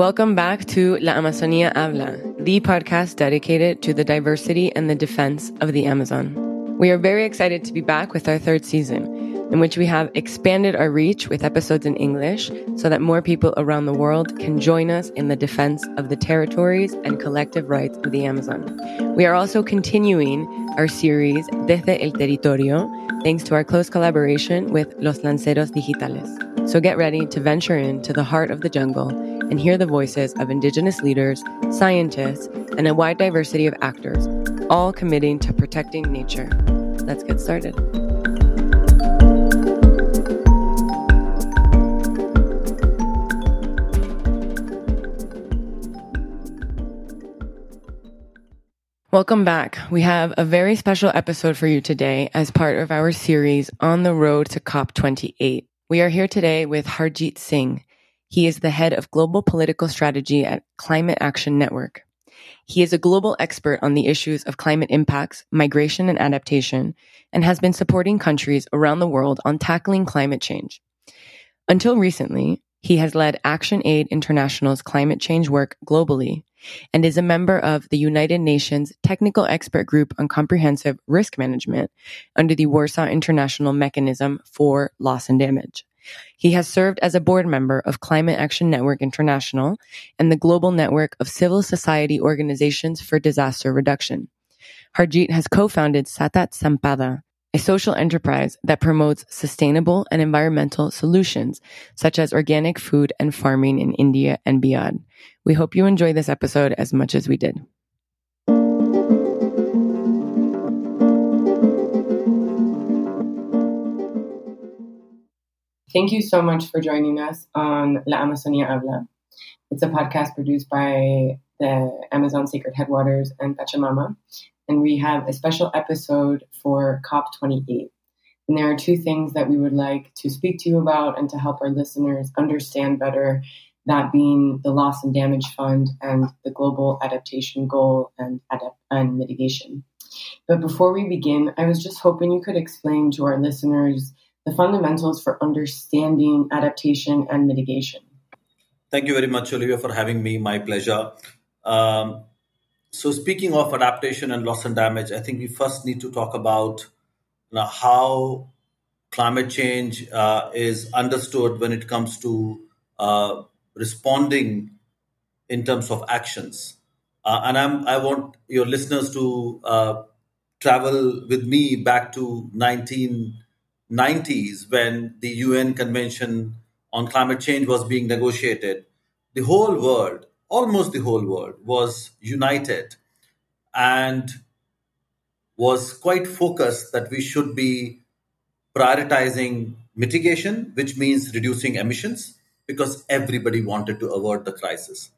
Welcome back to La Amazonía Habla, the podcast dedicated to the diversity and the defense of the Amazon. We are very excited to be back with our third season, in which we have expanded our reach with episodes in English so that more people around the world can join us in the defense of the territories and collective rights of the Amazon. We are also continuing our series Desde el Territorio, thanks to our close collaboration with Los Lanceros Digitales. So get ready to venture into the heart of the jungle and hear the voices of Indigenous leaders, scientists, and a wide diversity of actors, all committing to protecting nature. Let's get started. Welcome back. We have a very special episode for you today as part of our series on the road to COP28. We are here today with Harjeet Singh. He is the head of global political strategy at Climate Action Network. He is a global expert on the issues of climate impacts, migration, and adaptation, and has been supporting countries around the world on tackling climate change. Until recently, he has led Action Aid International's climate change work globally and is a member of the United Nations Technical Expert Group on Comprehensive Risk Management under the Warsaw International Mechanism for Loss and Damage. He has served as a board member of Climate Action Network International and the global network of civil society organizations for disaster reduction. Harjeet has co-founded Satat Sampada, a social enterprise that promotes sustainable and environmental solutions, such as organic food and farming in India and beyond. We hope you enjoy this episode as much as we did. Thank you so much for joining us on La Amazonía Habla. It's a podcast produced by the Amazon Sacred Headwaters and Pachamama. And we have a special episode for COP28. And there are two things that we would like to speak to you about and to help our listeners understand better that being the loss and damage fund and the global adaptation goal and, adapt- and mitigation. But before we begin, I was just hoping you could explain to our listeners the fundamentals for understanding adaptation and mitigation. Thank you very much, Olivia, for having me. My pleasure. Um, so, speaking of adaptation and loss and damage, I think we first need to talk about you know, how climate change uh, is understood when it comes to uh, responding in terms of actions. Uh, and I'm, I want your listeners to uh, travel with me back to 1990s when the UN Convention on Climate Change was being negotiated, the whole world, almost the whole world, was united and was quite focused that we should be prioritizing mitigation, which means reducing emissions, because everybody wanted to avert the crisis.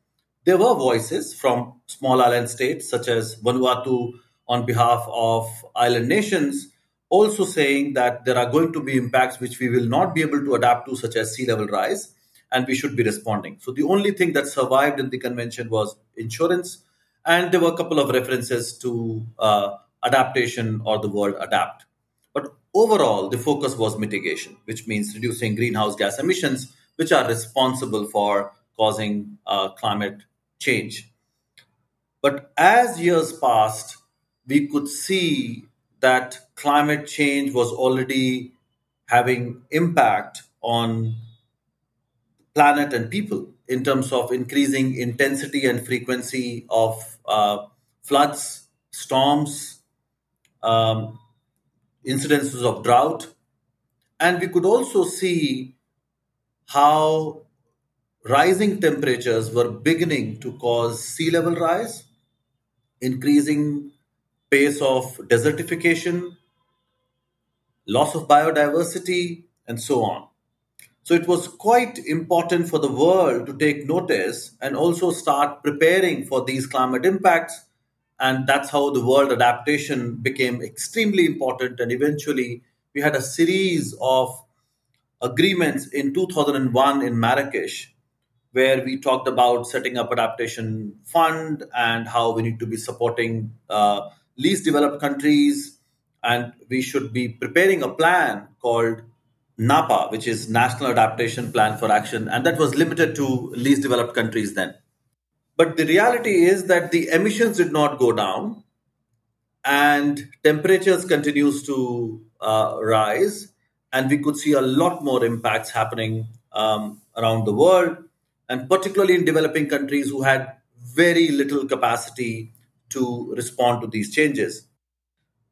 There were voices from small island states such as Vanuatu on behalf of island nations also saying that there are going to be impacts which we will not be able to adapt to, such as sea level rise, and we should be responding. So the only thing that survived in the convention was insurance, and there were a couple of references to uh, adaptation or the word adapt. But overall, the focus was mitigation, which means reducing greenhouse gas emissions, which are responsible for causing uh, climate change. But as years passed, we could see that climate change was already having impact on planet and people in terms of increasing intensity and frequency of uh, floods, storms, um, incidences of drought. And we could also see how rising temperatures were beginning to cause sea level rise, increasing pace of desertification, loss of biodiversity, and so on. So it was quite important for the world to take notice and also start preparing for these climate impacts. And that's how the world adaptation became extremely important. And eventually, we had a series of agreements in 2001 in Marrakesh, where we talked about setting up adaptation fund and how we need to be supporting uh, least developed countries and we should be preparing a plan called NAPA, which is National Adaptation Plan for Action, and that was limited to least developed countries then. But the reality is that the emissions did not go down, and temperatures continues to uh, rise, and we could see a lot more impacts happening um, around the world, and particularly in developing countries who had very little capacity to respond to these changes,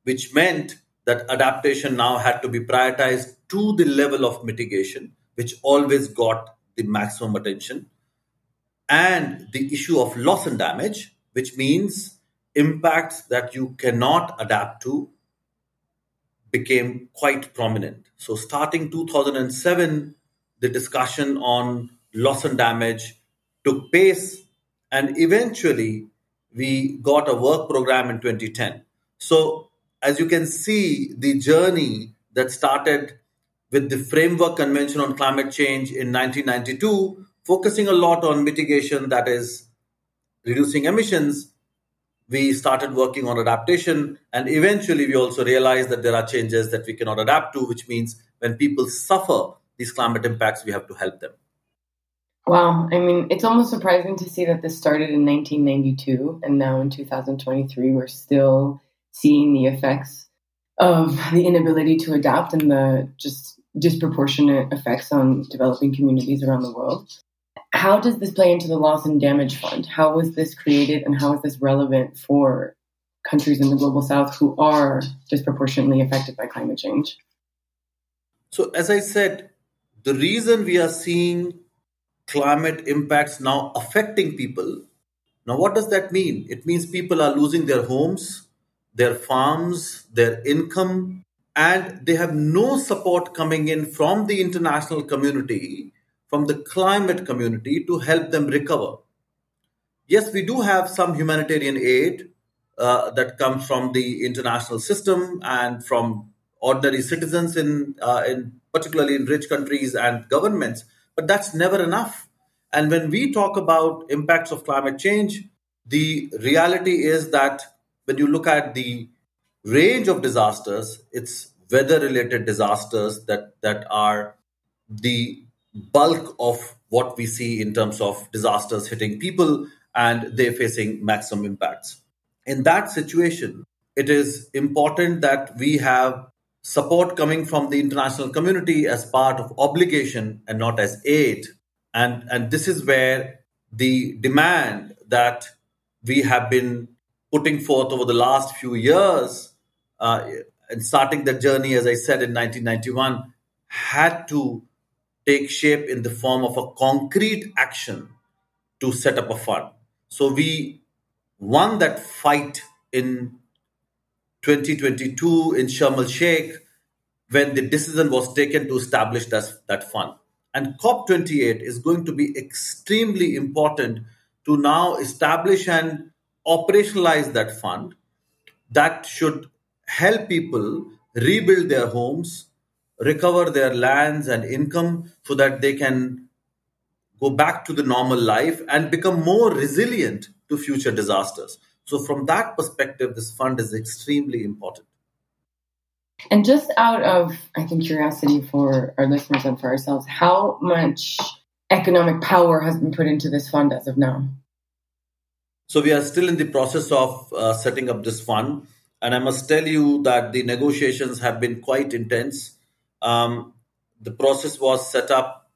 which meant that adaptation now had to be prioritized to the level of mitigation, which always got the maximum attention, and the issue of loss and damage, which means impacts that you cannot adapt to became quite prominent. So, starting 2007, the discussion on loss and damage took pace, and eventually we got a work program in 2010. So, as you can see, the journey that started with the Framework Convention on Climate Change in 1992, focusing a lot on mitigation, that is, reducing emissions, we started working on adaptation. And eventually, we also realized that there are changes that we cannot adapt to, which means when people suffer these climate impacts, we have to help them. Wow. I mean, it's almost surprising to see that this started in 1992 and now in 2023, we're still seeing the effects of the inability to adapt and the just disproportionate effects on developing communities around the world. How does this play into the loss and damage fund? How was this created and how is this relevant for countries in the global south who are disproportionately affected by climate change? So, as I said, the reason we are seeing climate impacts now affecting people. Now, what does that mean? It means people are losing their homes, their farms, their income, and they have no support coming in from the international community, from the climate community to help them recover. Yes, we do have some humanitarian aid uh, that comes from the international system and from ordinary citizens in, uh, in particularly in rich countries and governments, but that's never enough. And when we talk about impacts of climate change, the reality is that when you look at the range of disasters, it's weather related disasters that, that are the bulk of what we see in terms of disasters hitting people and they're facing maximum impacts. In that situation, it is important that we have support coming from the international community as part of obligation and not as aid. And, and this is where the demand that we have been putting forth over the last few years uh, and starting the journey, as I said in 1991, had to take shape in the form of a concrete action to set up a fund. So we won that fight in 2022 in Sharm el Sheikh when the decision was taken to establish that, that fund. And COP28 is going to be extremely important to now establish and operationalize that fund that should help people rebuild their homes, recover their lands and income so that they can go back to the normal life and become more resilient to future disasters. So, from that perspective, this fund is extremely important. And just out of, I think, curiosity for our listeners and for ourselves, how much economic power has been put into this fund as of now? So we are still in the process of uh, setting up this fund, and I must tell you that the negotiations have been quite intense. Um, the process was set up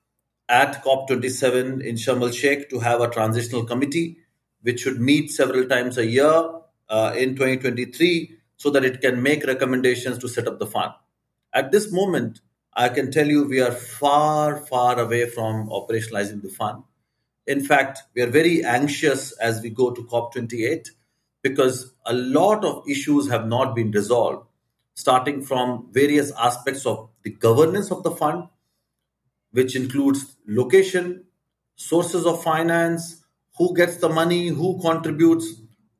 at COP27 in Sharm el Sheikh to have a transitional committee, which should meet several times a year uh, in 2023, so that it can make recommendations to set up the fund. At this moment, I can tell you we are far, far away from operationalizing the fund. In fact, we are very anxious as we go to COP28 because a lot of issues have not been resolved, starting from various aspects of the governance of the fund, which includes location, sources of finance, who gets the money, who contributes.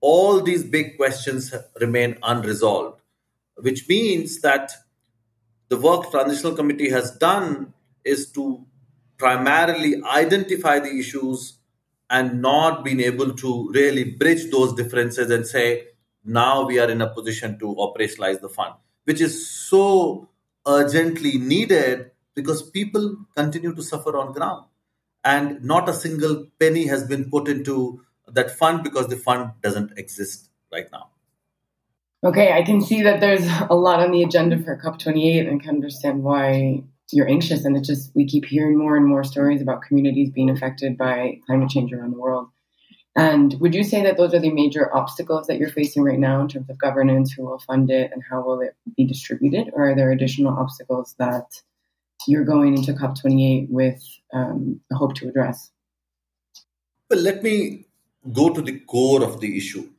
All these big questions remain unresolved, which means that the work Transitional Committee has done is to primarily identify the issues and not being able to really bridge those differences and say, now we are in a position to operationalize the fund, which is so urgently needed because people continue to suffer on ground. And not a single penny has been put into that fund because the fund doesn't exist right now. Okay, I can see that there's a lot on the agenda for COP28 and can understand why you're anxious. And it just, we keep hearing more and more stories about communities being affected by climate change around the world. And would you say that those are the major obstacles that you're facing right now in terms of governance, who will fund it, and how will it be distributed? Or are there additional obstacles that you're going into COP28 with um, a hope to address? Well, let me go to the core of the issue.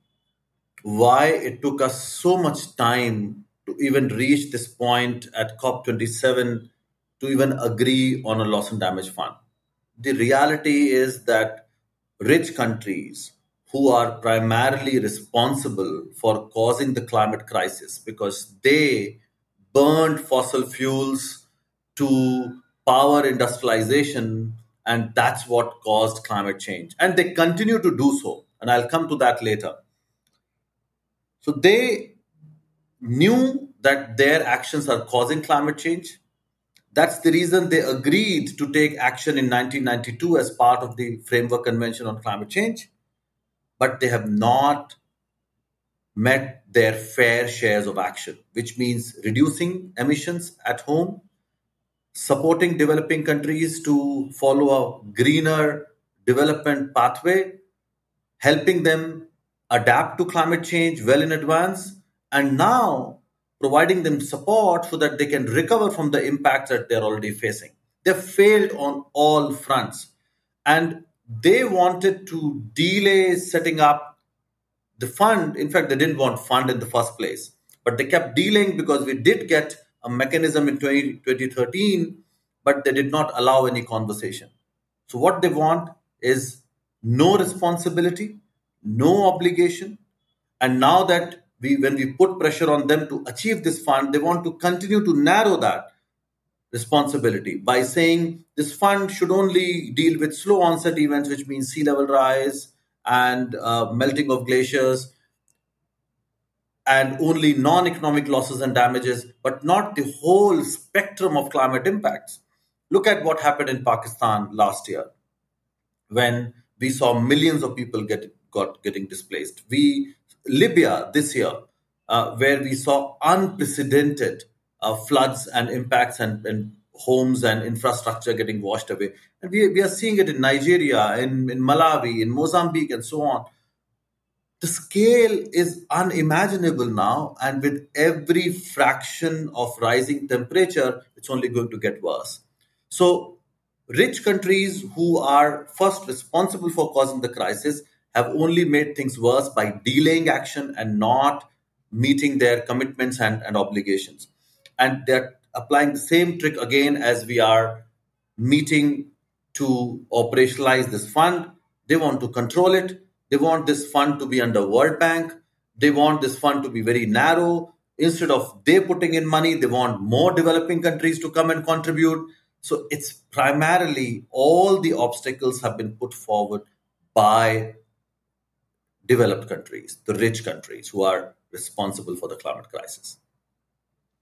Why it took us so much time to even reach this point at COP27 to even agree on a loss and damage fund. The reality is that rich countries who are primarily responsible for causing the climate crisis because they burned fossil fuels to power industrialization and that's what caused climate change. And they continue to do so and i'll come to that later. So they knew that their actions are causing climate change that's the reason they agreed to take action in 1992 as part of the Framework Convention on Climate Change, but they have not met their fair shares of action, which means reducing emissions at home, supporting developing countries to follow a greener development pathway, helping them adapt to climate change well in advance, and now providing them support so that they can recover from the impacts that they're already facing. They failed on all fronts. And they wanted to delay setting up the fund. In fact, they didn't want fund in the first place. But they kept delaying because we did get a mechanism in 20, 2013, but they did not allow any conversation. So what they want is no responsibility, no obligation. And now that we when we put pressure on them to achieve this fund, they want to continue to narrow that responsibility by saying this fund should only deal with slow onset events, which means sea level rise and uh, melting of glaciers, and only non economic losses and damages, but not the whole spectrum of climate impacts. Look at what happened in Pakistan last year when we saw millions of people get got getting displaced. We Libya this year, uh, where we saw unprecedented uh, floods and impacts and, and, homes and infrastructure getting washed away. And we, we are seeing it in Nigeria, in, in Malawi, in Mozambique, and so on. The scale is unimaginable now, and with every fraction of rising temperature, it's only going to get worse. So, rich countries who are first responsible for causing the crisis have only made things worse by delaying action and not meeting their commitments and, and obligations. And they're applying the same trick again as we are meeting to operationalize this fund. They want to control it. They want this fund to be under World Bank. They want this fund to be very narrow. Instead of they putting in money, they want more developing countries to come and contribute. So it's primarily all the obstacles have been put forward by developed countries, the rich countries who are responsible for the climate crisis.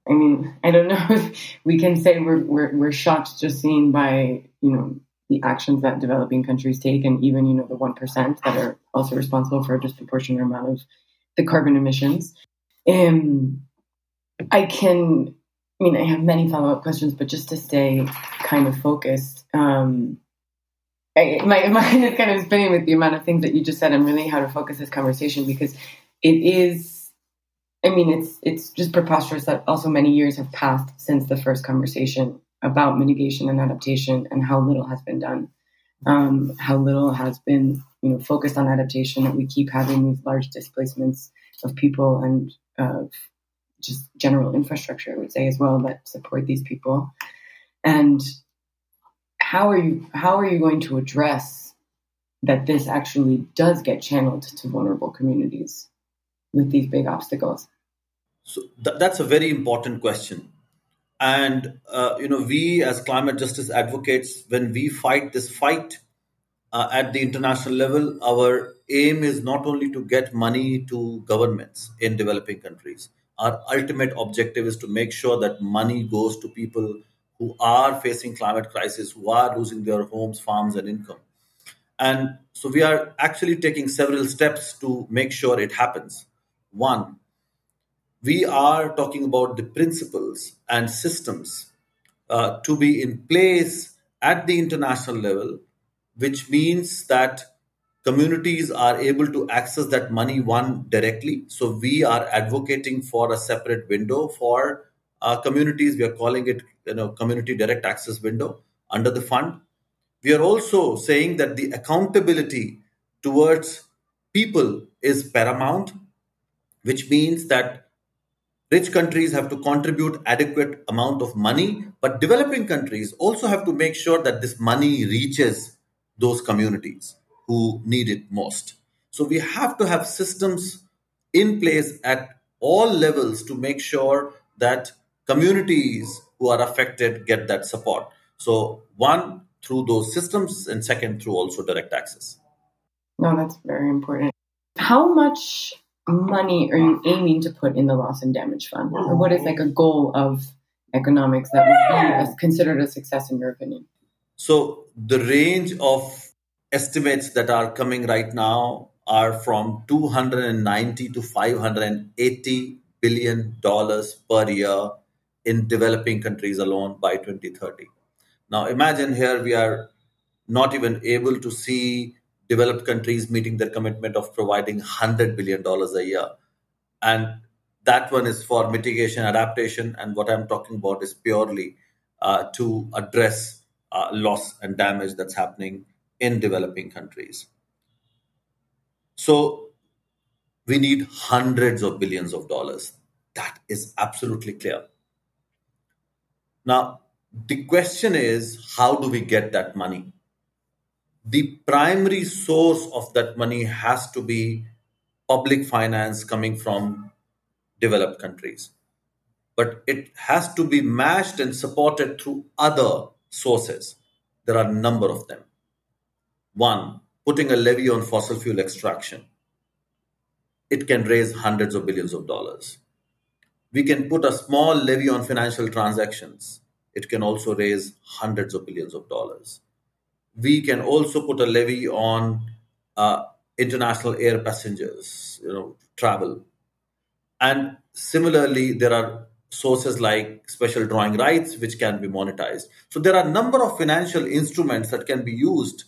I mean, I don't know if we can say we're, we're, we're shocked just seeing by, you know, the actions that developing countries take and even, you know, the 1% that are also responsible for a disproportionate amount of the carbon emissions. Um, I can, I mean, I have many follow up questions, but just to stay kind of focused, um, I, my mind is kind of spinning with the amount of things that you just said and really how to focus this conversation because it is I mean it's it's just preposterous that also many years have passed since the first conversation about mitigation and adaptation and how little has been done. Um, how little has been you know focused on adaptation that we keep having these large displacements of people and uh, just general infrastructure I would say as well that support these people and how are you how are you going to address that this actually does get channeled to vulnerable communities with these big obstacles? So th- that's a very important question. And uh, you know, we as climate justice advocates, when we fight this fight uh, at the international level, our aim is not only to get money to governments in developing countries. Our ultimate objective is to make sure that money goes to people who are facing climate crisis, who are losing their homes, farms, and income. And so we are actually taking several steps to make sure it happens. One, we are talking about the principles and systems uh, to be in place at the international level, which means that communities are able to access that money one directly. So we are advocating for a separate window for uh, communities. We are calling it, you know, community direct access window under the fund. We are also saying that the accountability towards people is paramount, which means that rich countries have to contribute adequate amount of money, but developing countries also have to make sure that this money reaches those communities who need it most. So we have to have systems in place at all levels to make sure that communities who are affected get that support. So one through those systems and second through also direct access. No, that's very important. How much money are you aiming to put in the loss and damage fund? Or what is like a goal of economics that would be considered a success in your opinion? So the range of estimates that are coming right now are from 290 to 580 billion dollars per year in developing countries alone by 2030 now imagine here we are not even able to see developed countries meeting their commitment of providing 100 billion dollars a year and that one is for mitigation adaptation and what i'm talking about is purely uh, to address uh, loss and damage that's happening in developing countries. So we need hundreds of billions of dollars. That is absolutely clear. Now, the question is how do we get that money? The primary source of that money has to be public finance coming from developed countries. But it has to be matched and supported through other sources. There are a number of them. One, putting a levy on fossil fuel extraction. It can raise hundreds of billions of dollars. We can put a small levy on financial transactions. It can also raise hundreds of billions of dollars. We can also put a levy on uh, international air passengers, you know, travel. And similarly, there are sources like special drawing rights, which can be monetized. So there are a number of financial instruments that can be used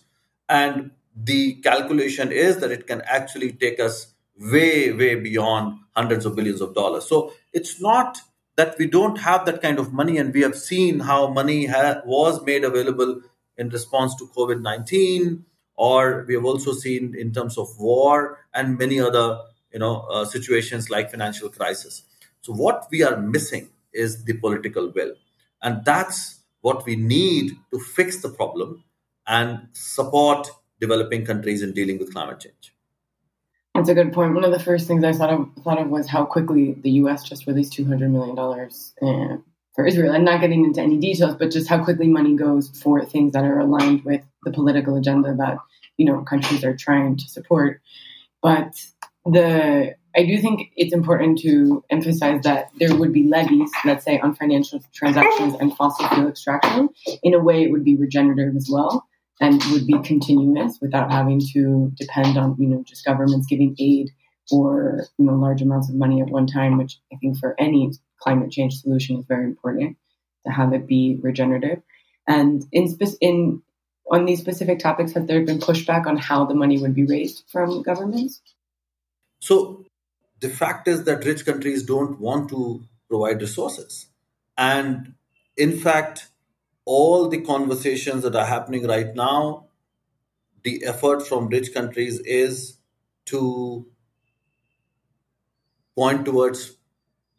and the calculation is that it can actually take us way, way beyond hundreds of billions of dollars. So it's not that we don't have that kind of money, and we have seen how money ha- was made available in response to COVID 19, or we have also seen in terms of war and many other you know uh, situations like financial crisis. So what we are missing is the political will, and that's what we need to fix the problem and support developing countries in dealing with climate change. That's a good point. One of the first things I thought of, thought of was how quickly the U.S. just released two hundred million dollars uh, for Israel. I'm not getting into any details, but just how quickly money goes for things that are aligned with the political agenda that you know countries are trying to support. But the I do think it's important to emphasize that there would be levies, let's say, on financial transactions and fossil fuel extraction. In a way, it would be regenerative as well and would be continuous without having to depend on you know just governments giving aid or you know large amounts of money at one time which i think for any climate change solution is very important to have it be regenerative. And in spe- in on these specific topics have there been pushback on how the money would be raised from governments? So the fact is that rich countries don't want to provide resources. And in fact all the conversations that are happening right now, the effort from rich countries is to point towards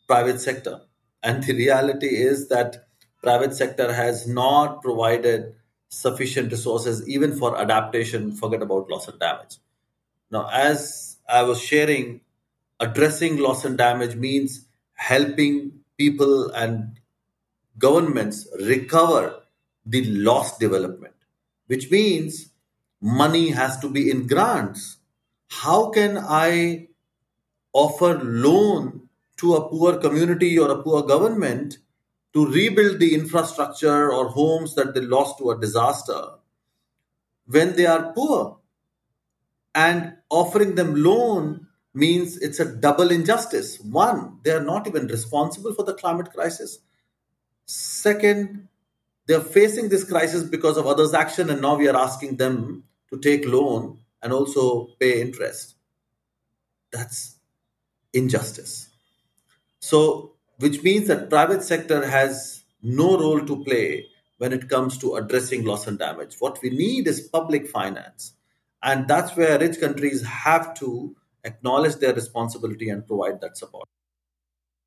private sector. And the reality is that private sector has not provided sufficient resources even for adaptation, forget about loss and damage. Now, as I was sharing, addressing loss and damage means helping people and governments recover the lost development, which means money has to be in grants. How can I offer loan to a poor community or a poor government to rebuild the infrastructure or homes that they lost to a disaster when they are poor. And offering them loan means it's a double injustice. One, they are not even responsible for the climate crisis. Second, they're facing this crisis because of others' action, and now we are asking them to take loan and also pay interest. That's injustice. So, which means that private sector has no role to play when it comes to addressing loss and damage. What we need is public finance. And that's where rich countries have to acknowledge their responsibility and provide that support.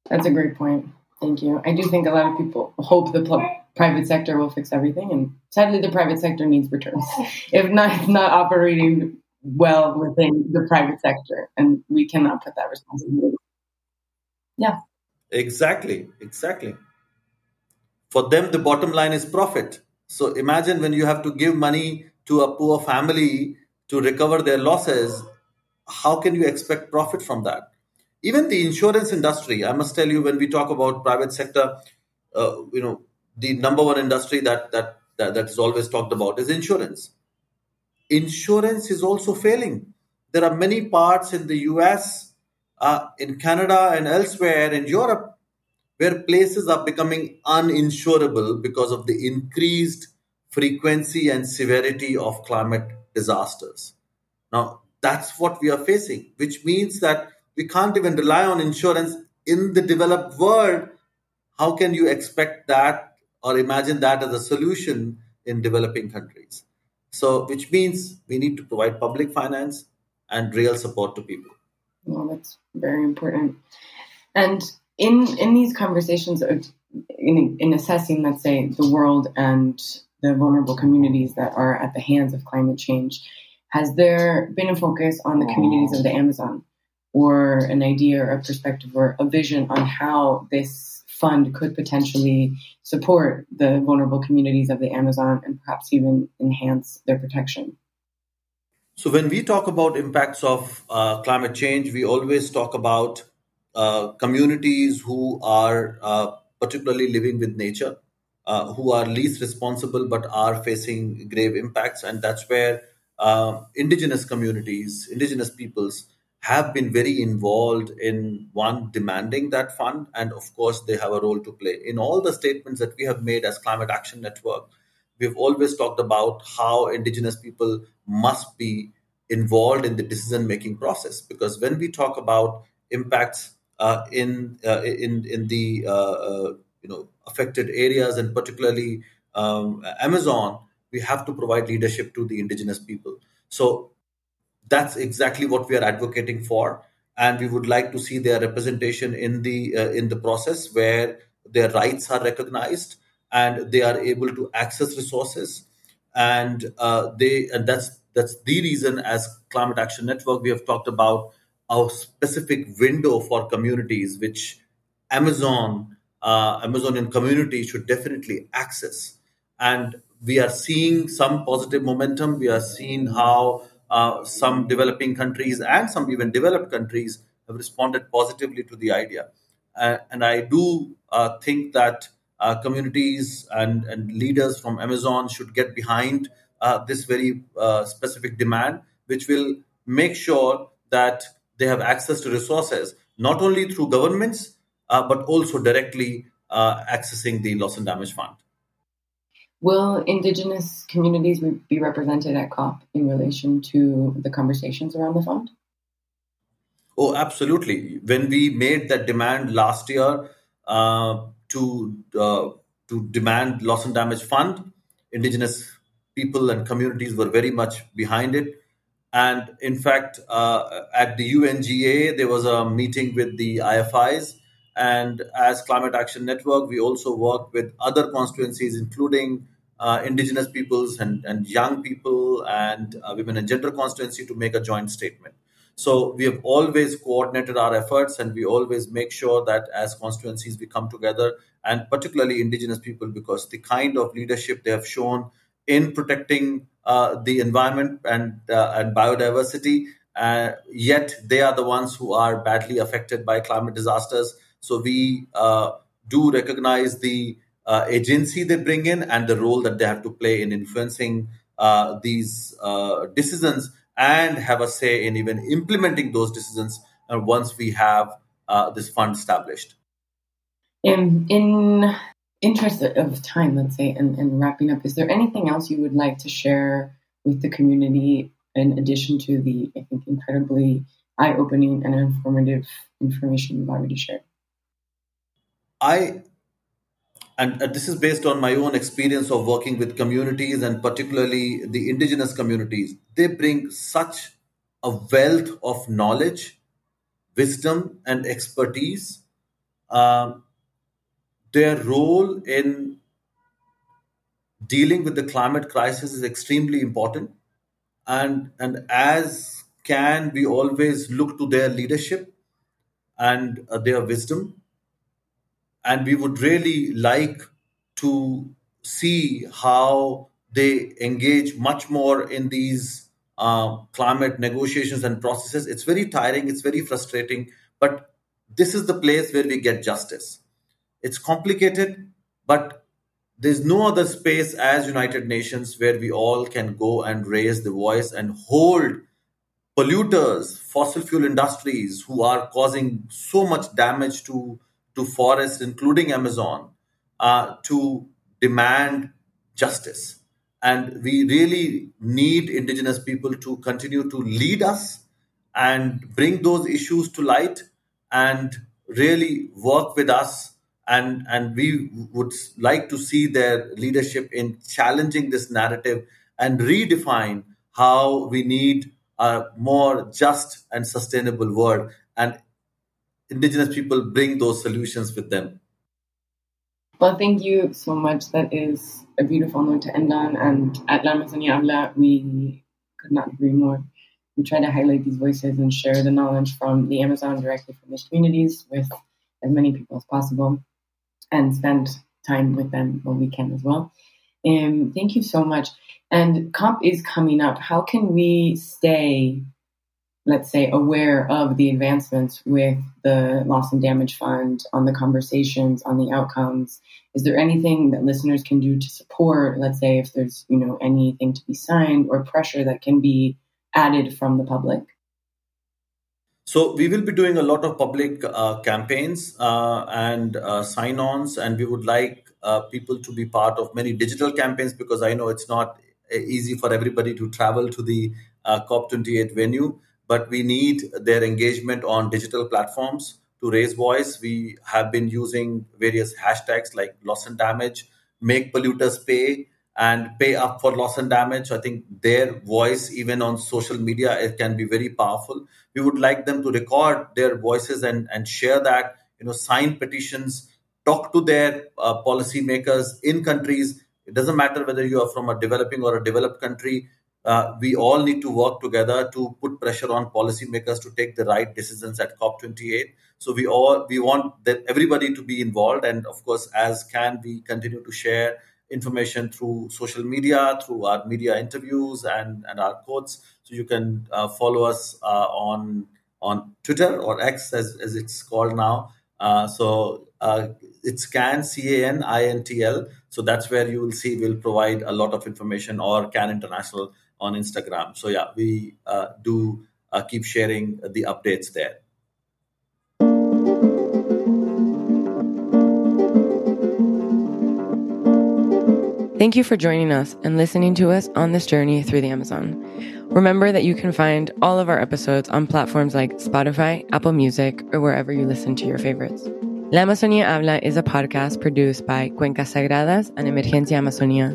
That's a great point. Thank you. I do think a lot of people hope the pl- private sector will fix everything, and sadly, the private sector needs returns. if not, it's not operating well within the private sector, and we cannot put that responsibility. Yeah. Exactly. Exactly. For them, the bottom line is profit. So imagine when you have to give money to a poor family to recover their losses, how can you expect profit from that? Even the insurance industry, I must tell you, when we talk about private sector, uh, you know, the number one industry that, that that that is always talked about is insurance. Insurance is also failing. There are many parts in the US, uh, in Canada, and elsewhere in Europe where places are becoming uninsurable because of the increased frequency and severity of climate disasters. Now, that's what we are facing, which means that we can't even rely on insurance in the developed world. How can you expect that or imagine that as a solution in developing countries? So, which means we need to provide public finance and real support to people. Well, that's very important. And in in these conversations in, in assessing let's say the world and the vulnerable communities that are at the hands of climate change has there been a focus on the communities of the amazon or an idea or a perspective or a vision on how this fund could potentially support the vulnerable communities of the amazon and perhaps even enhance their protection so when we talk about impacts of uh, climate change we always talk about uh, communities who are uh, particularly living with nature, uh, who are least responsible but are facing grave impacts. And that's where uh, indigenous communities, indigenous peoples, have been very involved in one demanding that fund. And of course, they have a role to play. In all the statements that we have made as Climate Action Network, we've always talked about how indigenous people must be involved in the decision making process. Because when we talk about impacts uh, in uh, in in the uh, you know affected areas and particularly um, Amazon, we have to provide leadership to the indigenous people. So that's exactly what we are advocating for, and we would like to see their representation in the uh, in the process where their rights are recognized and they are able to access resources, and uh, they and that's that's the reason as Climate Action Network we have talked about a specific window for communities which Amazon, uh, Amazonian community should definitely access. And we are seeing some positive momentum. We are seeing how uh, some developing countries and some even developed countries have responded positively to the idea. Uh, and I do uh, think that uh, communities and, and leaders from Amazon should get behind uh, this very specific demand, which will make sure that they have access to resources, not only through governments, uh, but also directly uh, accessing the loss and damage fund. Will Indigenous communities be represented at COP in relation to the conversations around the fund? Oh, absolutely. When we made that demand last year uh, to uh, to demand loss and damage fund, Indigenous people and communities were very much behind it. And in fact, uh, at the UNGA, there was a meeting with the IFIs. And as Climate Action Network, we also work with other constituencies, including uh, indigenous peoples and, and young people and uh, women and gender constituency to make a joint statement. So we have always coordinated our efforts and we always make sure that as constituencies we come together and particularly indigenous people because the kind of leadership they have shown in protecting uh, the environment and uh, and biodiversity. Uh, yet they are the ones who are badly affected by climate disasters. So we do recognize the uh, agency they bring in and the role that they have to play in influencing uh, these uh, decisions and have a say in even implementing those decisions uh, once we have uh, this fund established. In, in interest of time, let's say, and, and wrapping up, is there anything else you would like to share with the community in addition to the, I think, incredibly eye opening and informative information you've already shared? I, and this is based on my own experience of working with communities and particularly the indigenous communities. They bring such a wealth of knowledge, wisdom, and expertise. Um, their role in dealing with the climate crisis is extremely important and and as CAN we always look to their leadership and uh, their wisdom and we would really like to see how they engage much more in these uh, climate negotiations and processes. It's very tiring it's very frustrating but this is the place where we get justice. It's complicated but there's no other space as United Nations where we all can go and raise the voice and hold polluters, fossil fuel industries who are causing so much damage to, to forests, including Amazon, uh, to demand justice. And we really need indigenous people to continue to lead us and bring those issues to light and really work with us and and we would like to see their leadership in challenging this narrative and redefine how we need a more just and sustainable world and indigenous people bring those solutions with them well thank you so much that is a beautiful note to end on and at la amazonia habla we could not agree more we try to highlight these voices and share the knowledge from the amazon directly from these communities with as many people as possible and spend time with them when we can as well. Um, thank you so much. And COP is coming up. How can we stay, let's say, aware of the advancements with the loss and damage fund, on the conversations, on the outcomes? Is there anything that listeners can do to support? Let's say if there's, you know, anything to be signed or pressure that can be added from the public. So we will be doing a lot of public uh, campaigns uh, and uh, sign-ons, and we would like uh, people to be part of many digital campaigns because I know it's not uh, easy for everybody to travel to the uh, COP28 venue, but we need their engagement on digital platforms to raise voice. We have been using various hashtags like loss and damage, make polluters pay, and pay up for loss and damage. I think their voice, even on social media, it can be very powerful. We would like them to record their voices and, and share that, you know, sign petitions, talk to their uh, policymakers in countries. It doesn't matter whether you are from a developing or a developed country. Uh, we all need to work together to put pressure on policymakers to take the right decisions at COP28. So we all we want that everybody to be involved, and of course, as CAN we continue to share information through social media, through our media interviews and, and our quotes. So you can uh, follow us uh, on on Twitter or X as, as it's called now. Uh, so uh, it's CAN C A N I N T L. So that's where you will see we'll provide a lot of information or CAN International on Instagram. So yeah, we uh, do uh, keep sharing the updates there. Thank you for joining us and listening to us on this journey through the Amazon. Remember that you can find all of our episodes on platforms like Spotify, Apple Music, or wherever you listen to your favorites. La Amazonia Habla is a podcast produced by Cuencas Sagradas and Emergencia Amazonia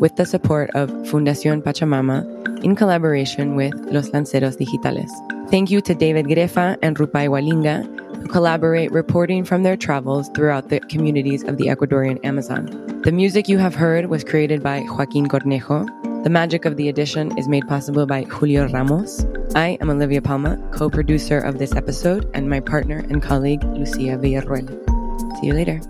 with the support of Fundación Pachamama in collaboration with Los Lanceros Digitales. Thank you to David Grefa and Rupai Gualinga, who collaborate reporting from their travels throughout the communities of the Ecuadorian Amazon. The music you have heard was created by Joaquin Cornejo. The magic of the edition is made possible by Julio Ramos. I am Olivia Palma, co producer of this episode, and my partner and colleague, Lucia Villarruel. See you later.